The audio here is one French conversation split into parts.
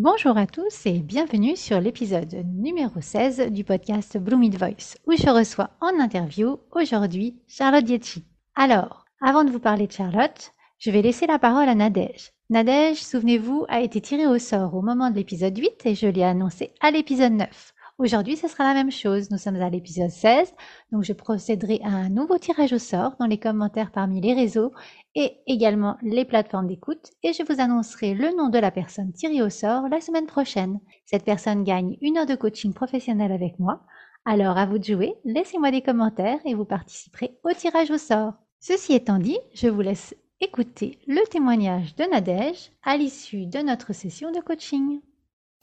Bonjour à tous et bienvenue sur l'épisode numéro 16 du podcast Blooming Voice où je reçois en interview aujourd'hui Charlotte Dietchi. Alors, avant de vous parler de Charlotte, je vais laisser la parole à Nadège. Nadège, souvenez-vous, a été tirée au sort au moment de l'épisode 8 et je l'ai annoncé à l'épisode 9. Aujourd'hui, ce sera la même chose. Nous sommes à l'épisode 16, donc je procéderai à un nouveau tirage au sort dans les commentaires parmi les réseaux et également les plateformes d'écoute et je vous annoncerai le nom de la personne tirée au sort la semaine prochaine. Cette personne gagne une heure de coaching professionnel avec moi. Alors à vous de jouer, laissez-moi des commentaires et vous participerez au tirage au sort. Ceci étant dit, je vous laisse écouter le témoignage de Nadège à l'issue de notre session de coaching.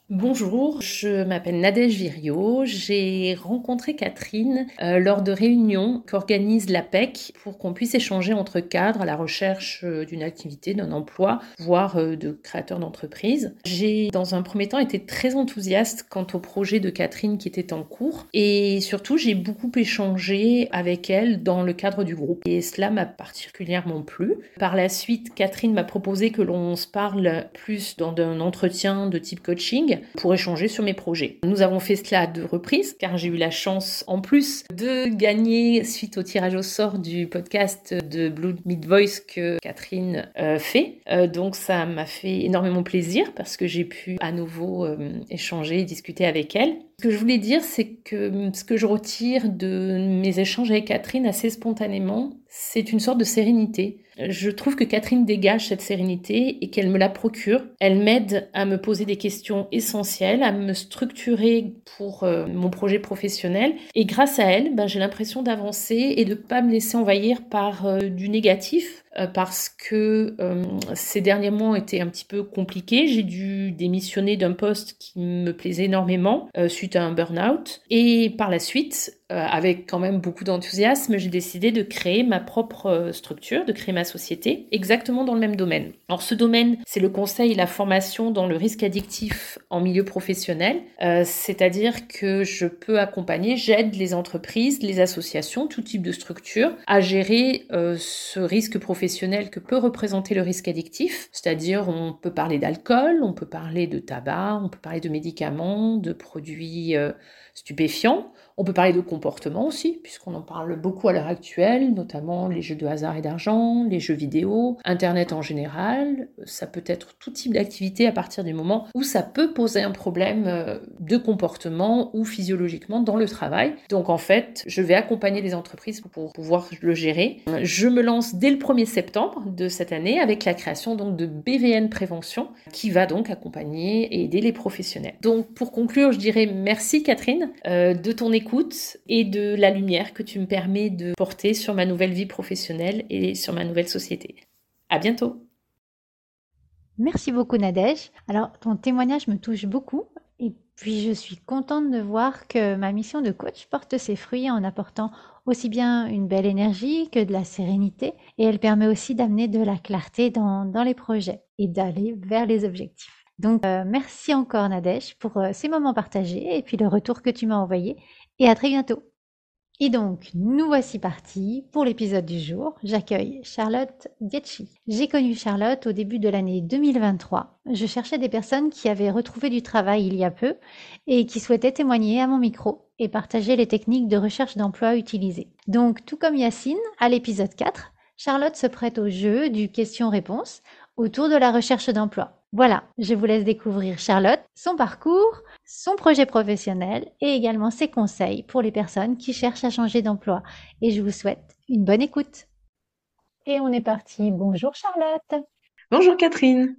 Bonjour, je m'appelle Nadège Virio. J'ai rencontré Catherine euh, lors de réunions qu'organise l'APEC pour qu'on puisse échanger entre cadres à la recherche euh, d'une activité, d'un emploi, voire euh, de créateurs d'entreprise. J'ai, dans un premier temps, été très enthousiaste quant au projet de Catherine qui était en cours et surtout, j'ai beaucoup échangé avec elle dans le cadre du groupe et cela m'a particulièrement plu. Par la suite, Catherine m'a proposé que l'on se parle plus dans un entretien de type coaching pour échanger sur mes projets. Nous avons fait cela à deux reprises car j'ai eu la chance en plus de gagner suite au tirage au sort du podcast de Blue Mid Voice que Catherine euh, fait. Euh, donc ça m'a fait énormément plaisir parce que j'ai pu à nouveau euh, échanger et discuter avec elle. Ce que je voulais dire, c'est que ce que je retire de mes échanges avec Catherine assez spontanément, c'est une sorte de sérénité. Je trouve que Catherine dégage cette sérénité et qu'elle me la procure. Elle m'aide à me poser des questions essentielles, à me structurer pour euh, mon projet professionnel. Et grâce à elle, ben, j'ai l'impression d'avancer et de ne pas me laisser envahir par euh, du négatif parce que ces derniers mois ont été un petit peu compliqués. J'ai dû démissionner d'un poste qui me plaisait énormément suite à un burn-out. Et par la suite, euh, avec quand même beaucoup d'enthousiasme, j'ai décidé de créer ma propre euh, structure, de créer ma société, exactement dans le même domaine. Alors ce domaine, c'est le conseil et la formation dans le risque addictif en milieu professionnel, euh, c'est-à-dire que je peux accompagner, j'aide les entreprises, les associations, tout type de structure à gérer ce risque professionnel que peut représenter le risque addictif, c'est-à-dire on peut parler d'alcool, on peut parler de tabac, on peut parler de médicaments, de produits On peut parler de comportement aussi, puisqu'on en parle beaucoup à l'heure actuelle, notamment les jeux de hasard et d'argent, les jeux vidéo, Internet en général. Ça peut être tout type d'activité à partir du moment où ça peut poser un problème euh, de comportement ou physiologiquement dans le travail. Donc en fait, je vais accompagner les entreprises pour pouvoir le gérer. Je me lance dès le 1er septembre de cette année avec la création donc de BVN Prévention qui va donc accompagner et aider les professionnels. Donc pour conclure, je dirais merci Catherine euh, de ton écoute et de la lumière que tu me permets de porter sur ma nouvelle vie professionnelle et sur ma nouvelle société. À bientôt. Merci beaucoup Nadège. Alors ton témoignage me touche beaucoup et puis je suis contente de voir que ma mission de coach porte ses fruits en apportant aussi bien une belle énergie que de la sérénité et elle permet aussi d'amener de la clarté dans, dans les projets et d'aller vers les objectifs. Donc euh, merci encore Nadège pour euh, ces moments partagés et puis le retour que tu m'as envoyé et à très bientôt. Et donc, nous voici partis pour l'épisode du jour. J'accueille Charlotte Dietchi. J'ai connu Charlotte au début de l'année 2023. Je cherchais des personnes qui avaient retrouvé du travail il y a peu et qui souhaitaient témoigner à mon micro et partager les techniques de recherche d'emploi utilisées. Donc, tout comme Yacine, à l'épisode 4, Charlotte se prête au jeu du question-réponse autour de la recherche d'emploi. Voilà, je vous laisse découvrir Charlotte, son parcours, son projet professionnel et également ses conseils pour les personnes qui cherchent à changer d'emploi. Et je vous souhaite une bonne écoute. Et on est parti. Bonjour Charlotte. Bonjour Catherine.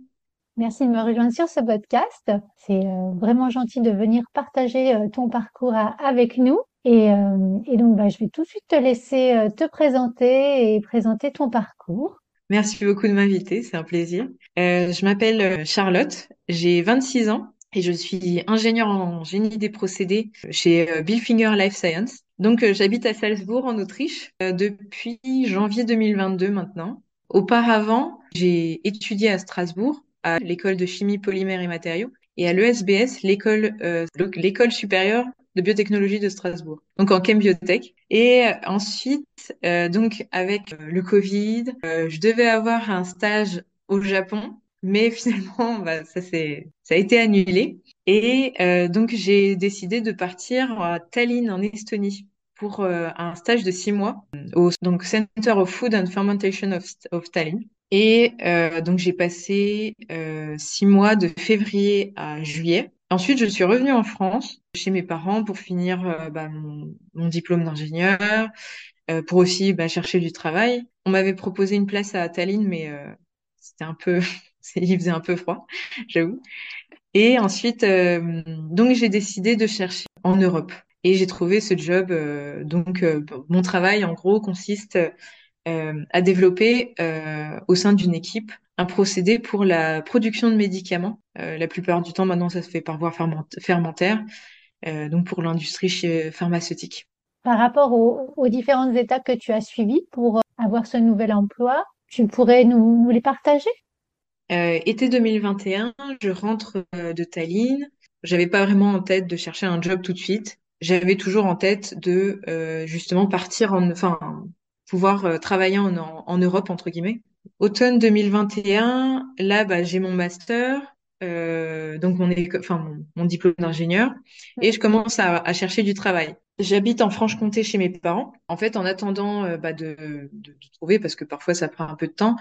Merci de me rejoindre sur ce podcast. C'est euh, vraiment gentil de venir partager euh, ton parcours avec nous. Et, euh, et donc, bah, je vais tout de suite te laisser te présenter et présenter ton parcours. Merci beaucoup de m'inviter, c'est un plaisir. je m'appelle Charlotte, j'ai 26 ans et je suis ingénieure en génie des procédés chez euh, Billfinger Life Science. Donc, euh, j'habite à Salzbourg, en Autriche, euh, depuis janvier 2022 maintenant. Auparavant, j'ai étudié à Strasbourg, à l'école de chimie polymère et matériaux, et à l'ESBS, l'école supérieure de biotechnologie de Strasbourg, donc en chem biotech. Et ensuite, donc avec le Covid, je devais avoir un stage au Japon mais finalement, bah, ça c'est, ça a été annulé. Et euh, donc j'ai décidé de partir à Tallinn en Estonie pour euh, un stage de six mois au donc Center of Food and Fermentation of, of Tallinn. Et euh, donc j'ai passé euh, six mois de février à juillet. Ensuite, je suis revenue en France chez mes parents pour finir euh, bah, mon, diplôme d'ingénieur, euh, pour aussi bah, chercher du travail. On m'avait proposé une place à Tallinn, mais c'était un peu il faisait un peu froid, j'avoue. Et ensuite, euh, donc j'ai décidé de chercher en Europe. Et j'ai trouvé ce job. Euh, donc, euh, mon travail, en gros, consiste à développer au sein d'une équipe un procédé pour la production de médicaments. la plupart du temps, maintenant, ça se fait par voie fermentaire, donc pour l'industrie pharmaceutique. Par rapport aux, aux, différentes étapes que tu as suivies pour avoir ce nouvel emploi, tu pourrais nous, nous les partager? Euh, été 2021, je rentre euh, de Tallinn. J'avais pas vraiment en tête de chercher un job tout de suite. J'avais toujours en tête de euh, justement partir en, enfin, pouvoir euh, travailler en, en, Europe entre guillemets. Automne 2021, là, bah, j'ai mon master, euh, donc mon, diplôme d'ingénieur, et je commence à, chercher du travail. J'habite en Franche-Comté chez mes parents. En fait, en attendant euh, bah, de, trouver, parce que parfois ça prend un peu de temps,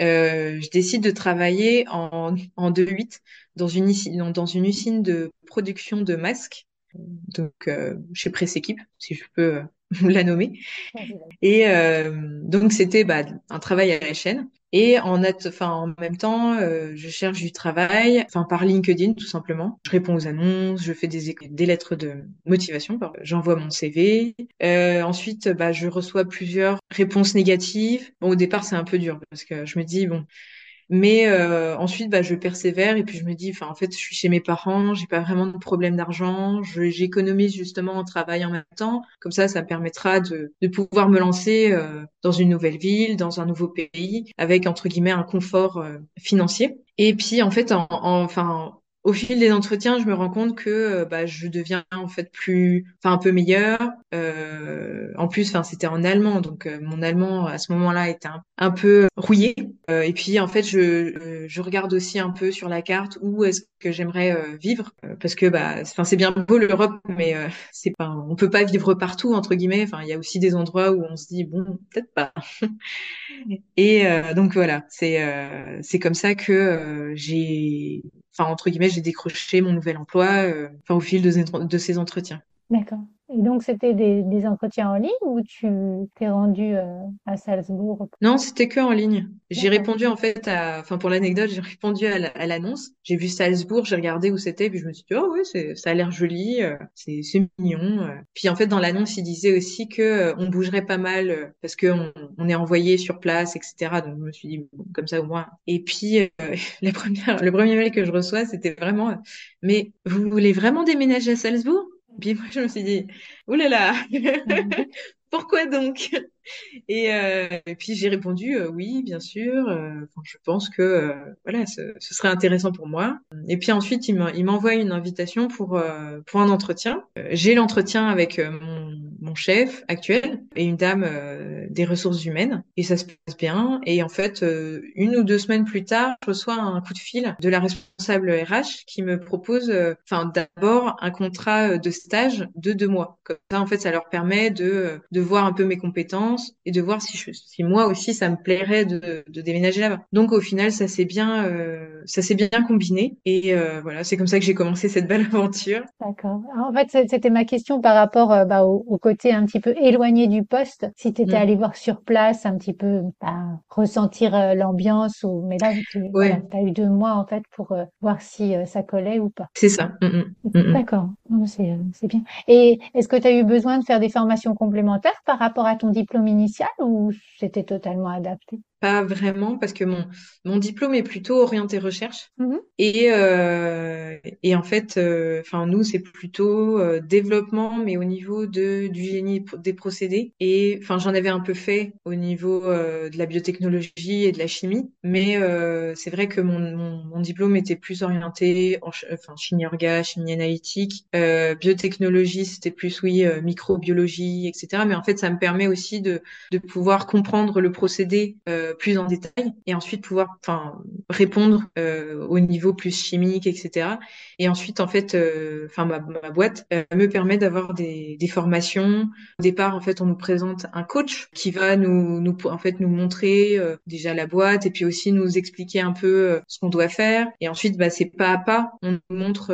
euh, je décide de travailler en, en 2-8 dans une, dans une usine de production de masques, donc chez Presse Équipe, si je peux la nommer. Et euh, donc c'était bah, un travail à la chaîne. Et en, enfin, en même temps, euh, je cherche du travail, enfin par LinkedIn tout simplement. Je réponds aux annonces, je fais des, des lettres de motivation, j'envoie mon CV. Euh, ensuite, bah, je reçois plusieurs réponses négatives. Au départ, c'est un peu dur parce que je me dis bon, mais euh, ensuite, bah, je persévère et puis je me dis, enfin, en fait, je suis chez mes parents, j'ai pas vraiment de problème d'argent, j'économise justement en travail en même temps. Comme ça, ça me permettra de, de pouvoir me lancer euh, dans une nouvelle ville, dans un nouveau pays, avec entre guillemets un confort euh, financier. Et puis, en fait, en, enfin, au fil des entretiens, je me rends compte que euh, bah, je deviens en fait plus, enfin un peu meilleur. Euh, en plus, enfin c'était en allemand, donc euh, mon allemand à ce moment-là était un, peu rouillé. Euh, et puis en fait, je, euh, je regarde aussi un peu sur la carte où est-ce que j'aimerais vivre, parce que bah, enfin c'est bien beau l'Europe, mais c'est pas, on peut pas vivre partout entre guillemets. Enfin, il y a aussi des endroits où on se dit bon, peut-être pas. et donc voilà, c'est c'est comme ça que j'ai enfin entre guillemets, j'ai décroché mon nouvel emploi euh, au fil de ces entretiens. D'accord. Et donc, c'était des, des, entretiens en ligne ou tu t'es rendu euh, à Salzbourg Non, c'était que en ligne. J'ai répondu en fait à, enfin pour l'anecdote, j'ai répondu à l'annonce. J'ai vu Salzbourg, j'ai regardé où c'était, puis je me suis dit oh oui, ça a l'air joli, euh, c'est, mignon. Euh. Puis en fait dans l'annonce, il disait aussi que on bougerait pas mal parce que on, on, est envoyé sur place, etc. Donc je me suis dit bon, comme ça au moins. Et puis la première, le premier mail que je reçois, c'était vraiment mais vous voulez vraiment déménager à Salzbourg? Puis moi, je me suis dit, oulala, pourquoi donc? Et, euh, et, puis j'ai répondu euh, oui, bien sûr. Euh, je pense que euh, voilà, ce, ce, serait intéressant pour moi. Et puis ensuite, il m'envoie une invitation pour euh, pour un entretien. J'ai l'entretien avec mon, mon, chef actuel et une dame des ressources humaines et ça se passe bien. Et en fait, une ou deux semaines plus tard, je reçois un coup de fil de la responsable RH qui me propose, enfin d'abord un contrat de stage de deux mois. Comme ça, en fait, ça leur permet de de voir un peu mes compétences et de voir si, je, si moi aussi ça me plairait de, de déménager là-bas. Donc au final, ça s'est bien, euh, ça s'est bien combiné et euh, voilà, c'est comme ça que j'ai commencé cette belle aventure. D'accord. En fait, c'était ma question par rapport euh, bah, au, au, côté un petit peu éloigné du poste. Si tu étais mm. allé voir sur place, un petit peu bah, ressentir euh, l'ambiance ou mais là tu ouais. as eu deux mois en fait pour euh, voir si ça collait ou pas. C'est ça. Mm, mm, D'accord. C'est bien. Et est-ce que tu as eu besoin de faire des formations complémentaires par rapport à ton diplôme initial ou c'était totalement adapté? Pas vraiment, parce que mon, mon diplôme est plutôt orienté recherche. Mmh Et, euh, et en fait, euh, nous, c'est plutôt euh, développement, mais au niveau de, du génie des procédés. Et enfin, j'en avais un peu fait au niveau de la biotechnologie et de la chimie. Mais c'est vrai que mon, mon, mon, diplôme était plus orienté en enfin, chimie orga, chimie analytique. Biotechnologie, c'était plus, oui, microbiologie, etc. Mais en fait, ça me permet aussi de, de pouvoir comprendre le procédé plus en détail et ensuite pouvoir enfin répondre euh, au niveau plus chimique etc et ensuite en fait euh, enfin ma, ma, boîte euh, me permet d'avoir des, des, formations. Au départ en fait on nous présente un coach qui va nous nous en fait nous montrer déjà la boîte et puis aussi nous expliquer un peu ce qu'on doit faire. Et ensuite bah c'est pas à pas on nous montre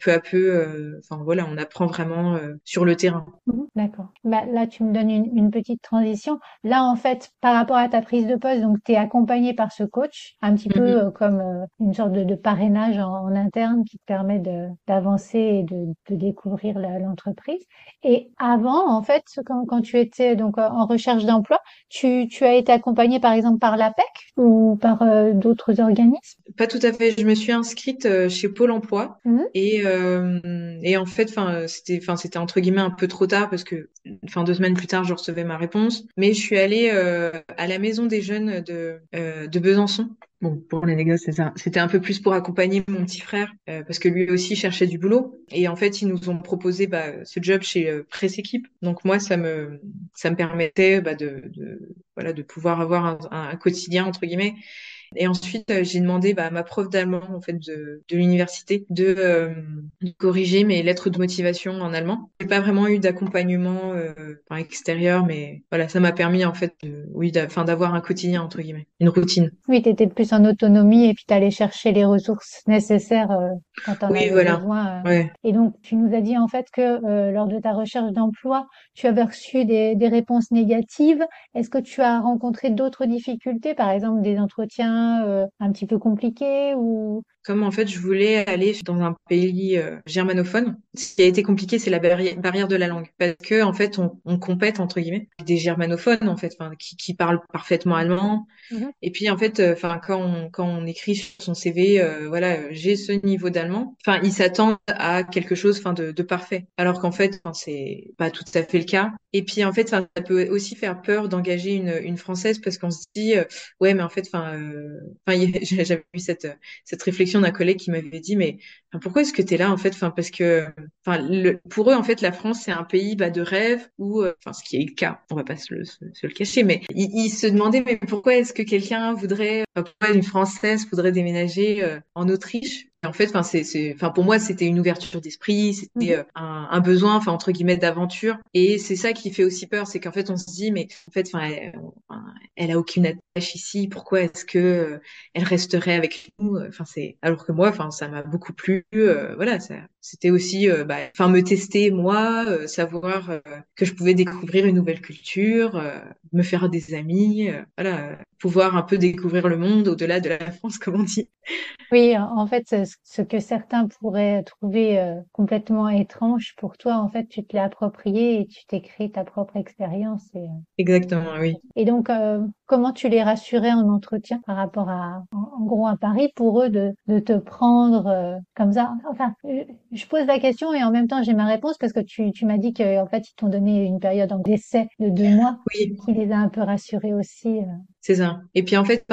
peu à peu enfin voilà on apprend vraiment sur le terrain mmh, d'accord bah, là tu me donnes une, une petite transition là en fait par rapport à ta prise de poste, donc tu es accompagné par ce coach, un petit peu mhm. euh, comme euh, une sorte de, parrainage en, interne qui te permet d'avancer et de, découvrir l'entreprise. Et avant, en fait, quand, tu étais donc en recherche d'emploi, tu, as été accompagné par exemple par l'APEC ou par euh, d'autres organismes? Pas tout à fait. Je me suis inscrite chez Pôle Emploi mhm. et, et en fait, enfin c'était, enfin c'était entre guillemets un peu trop tard parce que, enfin deux semaines plus tard, je recevais ma réponse. Mais je suis allée à la maison des jeunes de, euh, de Besançon. Bon, pour l'anecdote, c'était un peu plus pour accompagner mon petit frère, euh, parce que lui aussi cherchait du boulot. Et en fait, ils nous ont proposé bah, ce job chez euh, Presse Équipe. Donc moi, ça me, ça me permettait bah, de, de, voilà, de pouvoir avoir un quotidien, entre guillemets, et ensuite, euh, j'ai demandé bah, à ma prof d'allemand en fait de, de l'université de, euh, corriger mes lettres de motivation en allemand. J'ai pas vraiment eu d'accompagnement euh, extérieur, mais voilà, ça m'a permis en fait, de, oui, d'avoir un quotidien entre guillemets, une routine. Oui, tu étais plus en autonomie et puis tu allais chercher les ressources nécessaires euh, quand on oui, avais voilà. besoin. Ouais. Et donc, tu nous as dit en fait que lors de ta recherche d'emploi, tu avais reçu des, des réponses négatives. Est-ce que tu as rencontré d'autres difficultés, par exemple des entretiens euh, un petit peu compliqué ou? Comme en fait je voulais aller dans un pays euh, germanophone, ce qui a été compliqué, c'est la barrière de la langue, parce que en fait on, on compète entre guillemets des germanophones en fait, qui, qui parlent parfaitement allemand. Mhm. Et puis en fait, euh, enfin quand on quand on écrit sur son CV, euh, voilà, j'ai ce niveau d'allemand. Enfin, ils s'attendent à quelque chose, enfin de, de parfait, alors qu'en fait, c'est pas tout à fait le cas. Et puis en fait, ça peut aussi faire peur d'engager une, une française parce qu'on se dit ouais, mais en fait, enfin, j'avais eu cette réflexion d'un collègue qui m'avait dit mais pourquoi est-ce que tu es là en fait? Parce que pour eux en fait la France c'est un pays bah, de rêve ou euh, enfin ce qui est le cas on va pas se le, cacher mais ils, se demandaient mais pourquoi est-ce que quelqu'un voudrait pourquoi une française voudrait déménager euh, en Autriche? En fait, enfin, c'est, enfin, pour moi, c'était une ouverture d'esprit, c'était mhm. euh, un, un, besoin, enfin, entre guillemets, d'aventure. Et c'est ça qui fait aussi peur, c'est qu'en fait, on se dit, mais en fait, enfin, elle, elle, a aucune attache ici. Pourquoi est-ce que euh, elle resterait avec nous? Enfin, c'est alors que moi, enfin, ça m'a beaucoup plu. Euh, voilà, ça, c'était aussi, bah, enfin, me tester moi, savoir que je pouvais découvrir une nouvelle culture, me faire des amis, voilà, pouvoir un peu découvrir le monde au-delà de la France, comme on dit. Oui, en fait, ce que certains pourraient trouver euh, complètement étrange pour toi, en fait, tu te l'as approprié et tu t'es créé ta propre expérience. Et, euh, Exactement, oui. Et donc, euh, comment tu les rassurais en entretien par rapport à, en, gros, à Paris, pour eux de, de te prendre comme ça? Enfin, je pose la question et en même temps, j'ai ma réponse parce que tu, tu m'as dit qu'en fait, ils t'ont donné une période d'essai de deux mois oui. qui les a un peu rassurés aussi. C'est ça. Et puis en fait,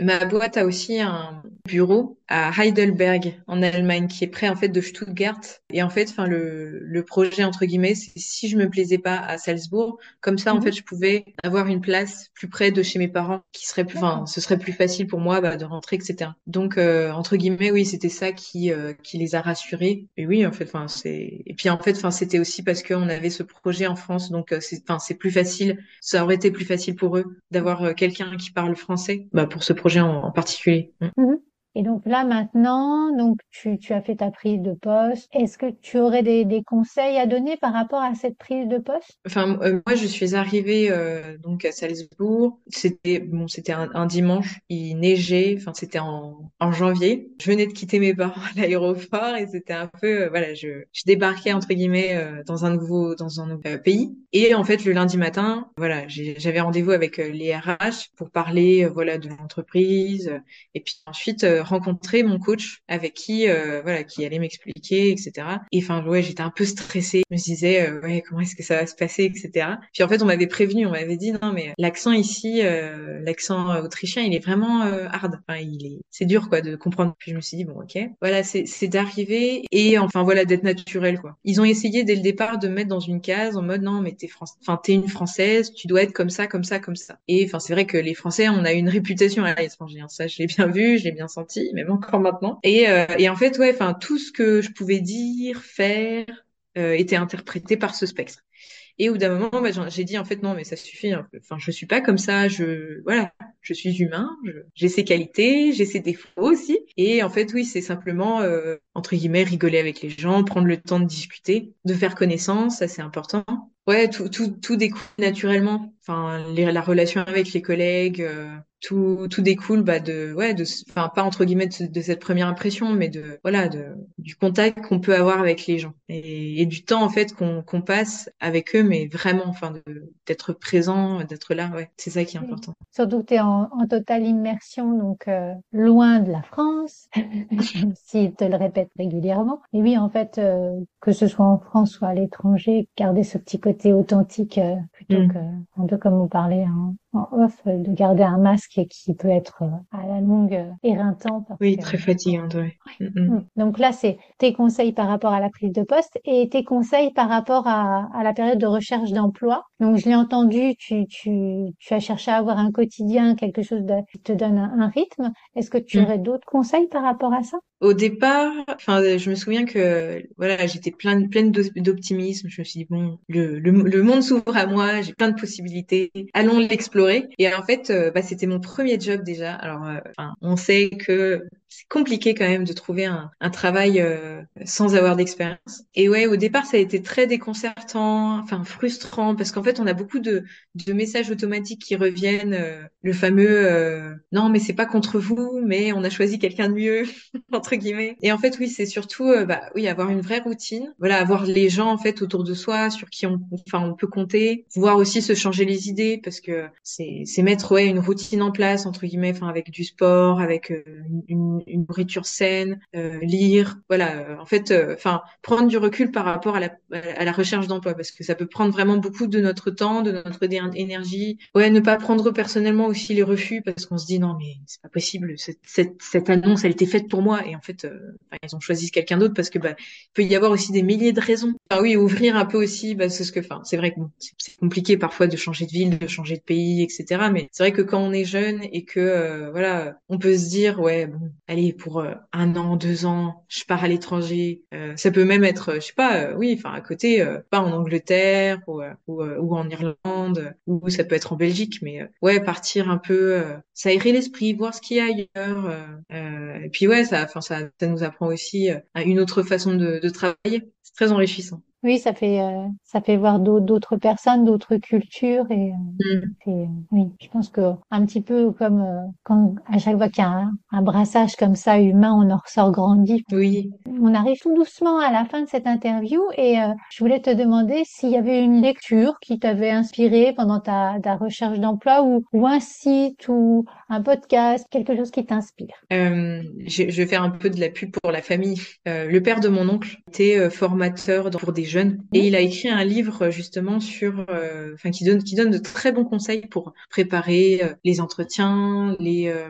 ma boîte a aussi un bureau à Heidelberg en Allemagne qui est près en fait de Stuttgart. Et en fait, enfin le, le projet entre guillemets, c'est si je me plaisais pas à Salzbourg, comme ça en mhm. fait, je pouvais avoir une place plus près de chez mes parents, qui serait plus, enfin, ce serait plus facile pour moi bah, de rentrer, etc. Donc euh, entre guillemets, oui, c'était ça qui euh, qui les a rassurés. Et oui, en fait, enfin c'est. Et puis en fait, enfin c'était aussi parce qu'on avait ce projet en France, donc euh, c'est, enfin c'est plus facile. Ça aurait été plus facile pour eux d'avoir quelqu'un qui parle français bah, pour ce projet en, particulier. Mm. Mhm. Et donc là maintenant, donc tu, as fait ta prise de poste. Est-ce que tu aurais des, conseils à donner par rapport à cette prise de poste? Enfin, euh, moi, je suis arrivée euh, donc à Salzbourg. C'était bon, c'était un, dimanche. Il neigeait. Enfin, c'était en, janvier. Je venais de quitter mes parents à l'aéroport et c'était un peu euh, voilà, je, débarquais entre guillemets dans un nouveau dans un pays. Et en fait, le lundi matin, voilà, j'avais rendez-vous avec les RH pour parler voilà de l'entreprise et puis ensuite rencontrer mon coach avec qui euh, voilà qui allait m'expliquer etc et enfin ouais j'étais un peu stressée. Je me disais euh, ouais comment est-ce que ça va se passer etc puis en fait on m'avait prévenu on m'avait dit non mais l'accent ici euh, l'accent autrichien il est vraiment hard. Enfin il est c'est dur quoi de comprendre. Puis je me suis dit bon ok. Voilà c'est c'est d'arriver et enfin voilà d'être naturel quoi. Ils ont essayé dès le départ de me mettre dans une case en mode non mais t'es France enfin t'es une française tu dois être comme ça comme ça comme ça. Et enfin c'est vrai que les Français on a une réputation à l'étranger ça je l'ai bien vu je l'ai bien senti même encore maintenant et euh, et en fait ouais enfin tout ce que je pouvais dire faire euh, était interprété par ce spectre et au bout d'un moment, bah, j'ai dit en fait non, mais ça suffit. hein. Enfin, je suis pas comme ça. Je voilà, je suis humain. J'ai ses qualités, j'ai ses défauts aussi. Et en fait, oui, c'est simplement euh, entre guillemets rigoler avec les gens, prendre le temps de discuter, de faire connaissance, ça c'est important. Ouais, tout tout tout découle naturellement. Enfin, la relation avec les collègues, tout tout découle bah de ouais de enfin pas entre guillemets de, de cette première impression, mais de voilà de du contact qu'on peut avoir avec les gens et, et du temps en fait qu'on qu'on passe avec eux mais vraiment enfin de- d'être présent d'être là ouais c'est ça qui est important Surtout que tu es en, en totale immersion, donc euh, loin de la France, s'ils te le répètent régulièrement. Et oui, en fait, euh, que ce soit en France ou à l'étranger, garder ce petit côté authentique euh, plutôt Mm. que, un peu comme on parlait en, en off, euh, de garder un masque et qui peut être euh, à la longue euh, éreintant. Oui que, très fatigante ouais Mm, mm. Mm. Donc là, c'est tes conseils par rapport à la prise de poste et tes conseils par rapport à, à la période de recherche d'emploi. Donc, je l'ai entendu, tu, tu, tu as cherché à avoir un quotidien, quelque chose de, qui te donne un, un rythme. Est-ce que tu Mm. aurais d'autres conseils par rapport à ça? Au départ, enfin, je me souviens que voilà, j'étais pleine pleine d'o- d'optimisme. Je me suis dit bon, le, le, monde s'ouvre à moi, j'ai plein de possibilités, allons l'explorer. Et en fait, euh, bah, c'était mon premier job déjà. Alors, euh, on sait que c'est compliqué quand même de trouver un, un travail euh, sans avoir d'expérience. Et ouais, au départ, ça a été très déconcertant, enfin frustrant, parce qu'en fait, on a beaucoup de, de messages automatiques qui reviennent. euh, le fameux euh, non, mais c'est pas contre vous, mais on a choisi quelqu'un de mieux entre guillemets. Et en fait, oui, c'est surtout, euh, bah, oui, avoir une vraie routine. Voilà, avoir les gens en fait autour de soi, sur qui on, enfin, on peut compter. Pouvoir aussi se changer les idées, parce que c'est, c'est mettre ouais une routine en place entre guillemets, enfin, avec du sport, avec euh, une, une nourriture saine, euh, lire. Voilà, euh, en fait, euh, enfin, prendre du recul par rapport à la, à la recherche d'emploi, parce que ça peut prendre vraiment beaucoup de notre temps, de notre énergie. Ouais, ne pas prendre personnellement aussi les refus, parce qu'on se dit non, mais c'est pas possible. Cette, cette, cette annonce, elle était faite pour moi et en fait, euh, ils ont choisi quelqu'un d'autre parce que bah, il peut y avoir aussi des milliers de raisons. Enfin, oui, ouvrir un peu aussi, bah, c'est ce que, enfin, c'est vrai que bon, c'est compliqué parfois de changer de ville, de changer de pays, etc. Mais c'est vrai que quand on est jeune et que euh, voilà, on peut se dire ouais, bon, allez pour euh, un an, deux ans, je pars à l'étranger. Euh, ça peut même être, euh, je sais pas, euh, oui, enfin à côté, euh, pas en Angleterre ou euh, ou, ou en Irlande ou ça peut être en Belgique, mais ouais, partir un peu, s'aérer l'esprit, voir ce qu'il y a ailleurs. et puis ouais, ça, enfin ça, ça nous apprend aussi une autre façon de, de travailler. C'est très enrichissant. Oui, ça fait, euh, ça fait voir d'autres personnes, d'autres cultures et, euh, Mm. et, euh, oui, je pense que un petit peu comme euh, quand à chaque fois qu'il y a un, un brassage comme ça humain, on en ressort grandi. Oui. On arrive tout doucement à la fin de cette interview et euh, je voulais te demander s'il y avait une lecture qui t'avait inspiré pendant ta, ta recherche d'emploi ou, ou un site ou un podcast, quelque chose qui t'inspire. Euh, je, je vais faire un peu de la pub pour la famille. Euh, le père de mon oncle était formateur dans- pour des et il a écrit un livre euh, justement sur, euh, enfin qui donne qui donne de très bons conseils pour préparer euh, les entretiens, les euh,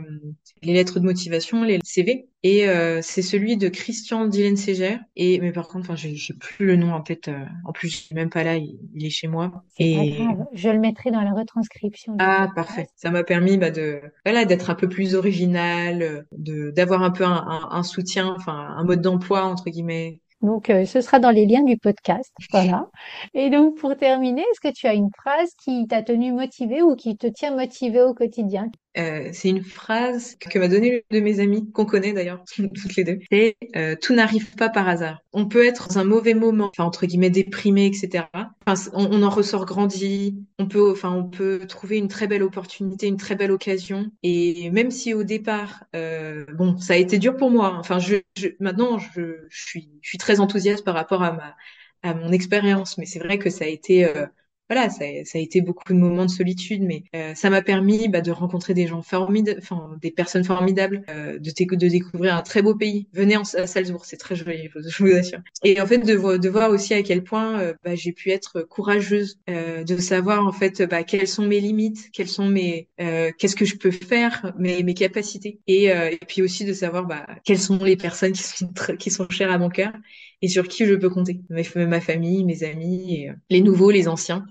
les lettres de motivation, les CV. Et c'est celui de Christian Dillenseger. Et mais par contre, enfin, j'ai plus le nom en tête. en plus, je suis même pas là. Il, il est chez moi. Pas Et grave, je le mettrai dans la retranscription ah, parfait. Ça m'a permis bah, de voilà d'être un peu plus original, de d'avoir un peu un, un, un soutien, enfin un mode d'emploi entre guillemets Donc, euh, ce sera dans les liens du podcast. Voilà. Et donc, pour terminer, est-ce que tu as une phrase qui t'a tenu motivée ou qui te tient motivée au quotidien? Euh, c'est une phrase que m'a donnée de mes amis, qu'on connaît d'ailleurs, toutes les deux. C'est euh, tout n'arrive pas par hasard. On peut être dans un mauvais moment, enfin entre guillemets déprimé, etc. Enfin, on, on, en ressort grandi. On peut, enfin, on peut trouver une très belle opportunité, une très belle occasion. Et même si au départ, euh, bon, ça a été dur pour moi. Hein. Enfin, je, je maintenant, je, je, suis, je suis très enthousiaste par rapport à ma, à mon expérience, mais c'est vrai que ça a été euh, voilà, ça, ça, a été beaucoup de moments de solitude, mais euh, ça m'a permis bah, de rencontrer des gens formidables, enfin des personnes formidables, euh, de, découvrir un très beau pays. Venez en, à Salzbourg, c'est très joli, je vous assure. Et en fait, de, de voir aussi à quel point euh, bah, j'ai pu être courageuse, euh, de savoir en fait bah, quelles sont mes limites, quelles sont mes, euh, qu'est-ce que je peux faire, mes, mes capacités, et, et puis aussi de savoir bah, quelles sont les personnes qui sont, qui sont chères à mon cœur et sur qui je peux compter. Ma famille, mes amis, et les nouveaux, les anciens.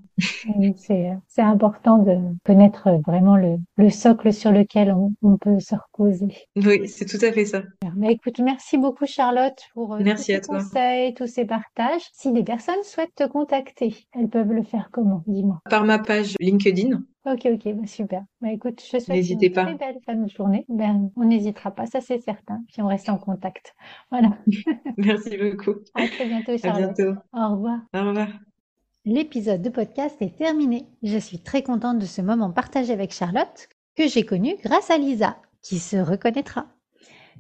Oui, c'est important de connaître vraiment le, le socle sur lequel on, on, peut se reposer. Oui, c'est tout à fait ça. Mais écoute, merci beaucoup Charlotte pour euh, merci tous ces conseils, tous ces partages. Si des personnes souhaitent te contacter, elles peuvent le faire comment? Dis-moi. Par ma page LinkedIn. Ok, ok, bah super. Bah écoute, je souhaite une pas. très belle fin de journée. Ben, on n'hésitera pas, ça c'est certain. Puis on reste en contact. Voilà. merci beaucoup. À très bientôt Charlotte. À bientôt. Au revoir. Au revoir. L'épisode de podcast est terminé. Je suis très contente de ce moment partagé avec Charlotte, que j'ai connu grâce à Lisa, qui se reconnaîtra.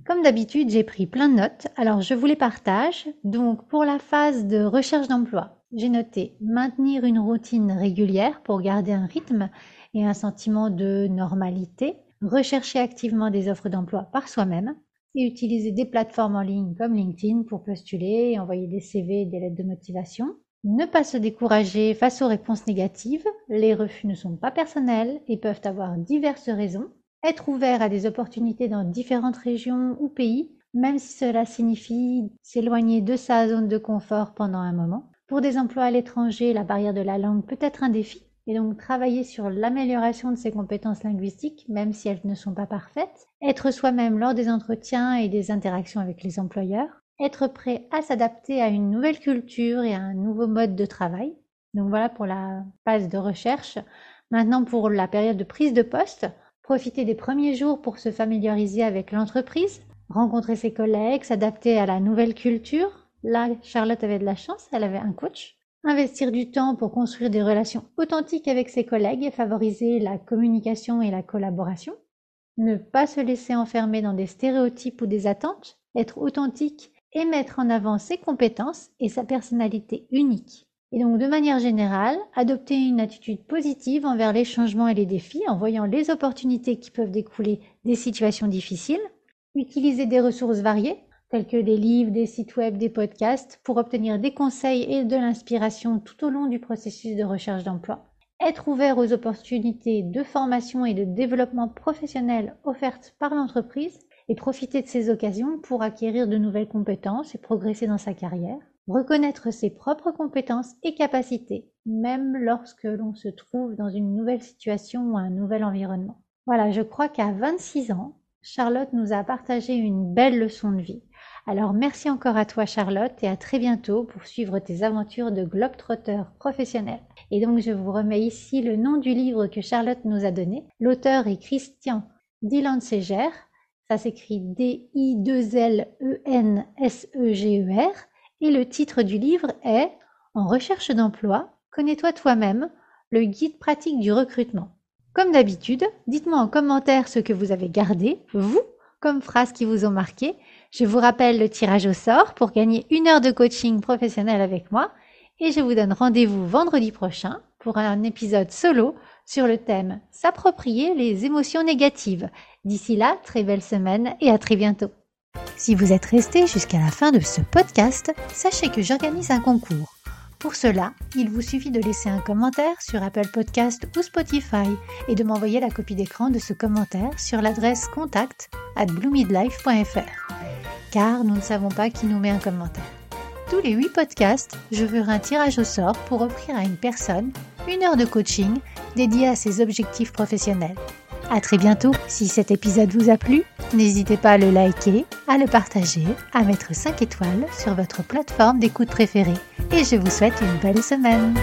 Comme d'habitude, j'ai pris plein de notes, alors je vous les partage. Donc pour la phase de recherche d'emploi, j'ai noté maintenir une routine régulière pour garder un rythme et un sentiment de normalité, rechercher activement des offres d'emploi par soi-même et utiliser des plateformes en ligne comme LinkedIn pour postuler et envoyer des CV et des lettres de motivation. Ne pas se décourager face aux réponses négatives. Les refus ne sont pas personnels et peuvent avoir diverses raisons. Être ouvert à des opportunités dans différentes régions ou pays, même si cela signifie s'éloigner de sa zone de confort pendant un moment. Pour des emplois à l'étranger, la barrière de la langue peut être un défi et donc travailler sur l'amélioration de ses compétences linguistiques, même si elles ne sont pas parfaites. Être soi-même lors des entretiens et des interactions avec les employeurs être prêt à s'adapter à une nouvelle culture et à un nouveau mode de travail. Donc voilà pour la phase de recherche. Maintenant pour la période de prise de poste, profiter des premiers jours pour se familiariser avec l'entreprise, rencontrer ses collègues, s'adapter à la nouvelle culture. Là, Charlotte avait de la chance, elle avait un coach. Investir du temps pour construire des relations authentiques avec ses collègues et favoriser la communication et la collaboration. Ne pas se laisser enfermer dans des stéréotypes ou des attentes. Être authentique et mettre en avant ses compétences et sa personnalité unique. Et donc de manière générale, adopter une attitude positive envers les changements et les défis en voyant les opportunités qui peuvent découler des situations difficiles, utiliser des ressources variées telles que des livres, des sites web, des podcasts pour obtenir des conseils et de l'inspiration tout au long du processus de recherche d'emploi, être ouvert aux opportunités de formation et de développement professionnel offertes par l'entreprise et profiter de ces occasions pour acquérir de nouvelles compétences et progresser dans sa carrière, reconnaître ses propres compétences et capacités, même lorsque l'on se trouve dans une nouvelle situation ou un nouvel environnement. Voilà, je crois qu'à 26 ans, Charlotte nous a partagé une belle leçon de vie. Alors merci encore à toi Charlotte et à très bientôt pour suivre tes aventures de globetrotter professionnel. Et donc je vous remets ici le nom du livre que Charlotte nous a donné. L'auteur est Christian Dylan Seger ça s'écrit D-I-2-L-E-N-S-E-G-E-R. Et le titre du livre est En recherche d'emploi, connais-toi toi-même, le guide pratique du recrutement. Comme d'habitude, dites-moi en commentaire ce que vous avez gardé, vous, comme phrases qui vous ont marqué. Je vous rappelle le tirage au sort pour gagner une heure de coaching professionnel avec moi. Et je vous donne rendez-vous vendredi prochain pour un épisode solo sur le thème S'approprier les émotions négatives. D'ici là, très belle semaine et à très bientôt. Si vous êtes resté jusqu'à la fin de ce podcast, sachez que j'organise un concours. Pour cela, il vous suffit de laisser un commentaire sur Apple Podcast ou Spotify et de m'envoyer la copie d'écran de ce commentaire sur l'adresse contact at bloomidlife.fr. Car nous ne savons pas qui nous met un commentaire. Tous les 8 podcasts, je ferai un tirage au sort pour offrir à une personne une heure de coaching dédiée à ses objectifs professionnels. À très bientôt. Si cet épisode vous a plu, n'hésitez pas à le liker, à le partager, à mettre 5 étoiles sur votre plateforme d'écoute préférée. Et je vous souhaite une belle semaine.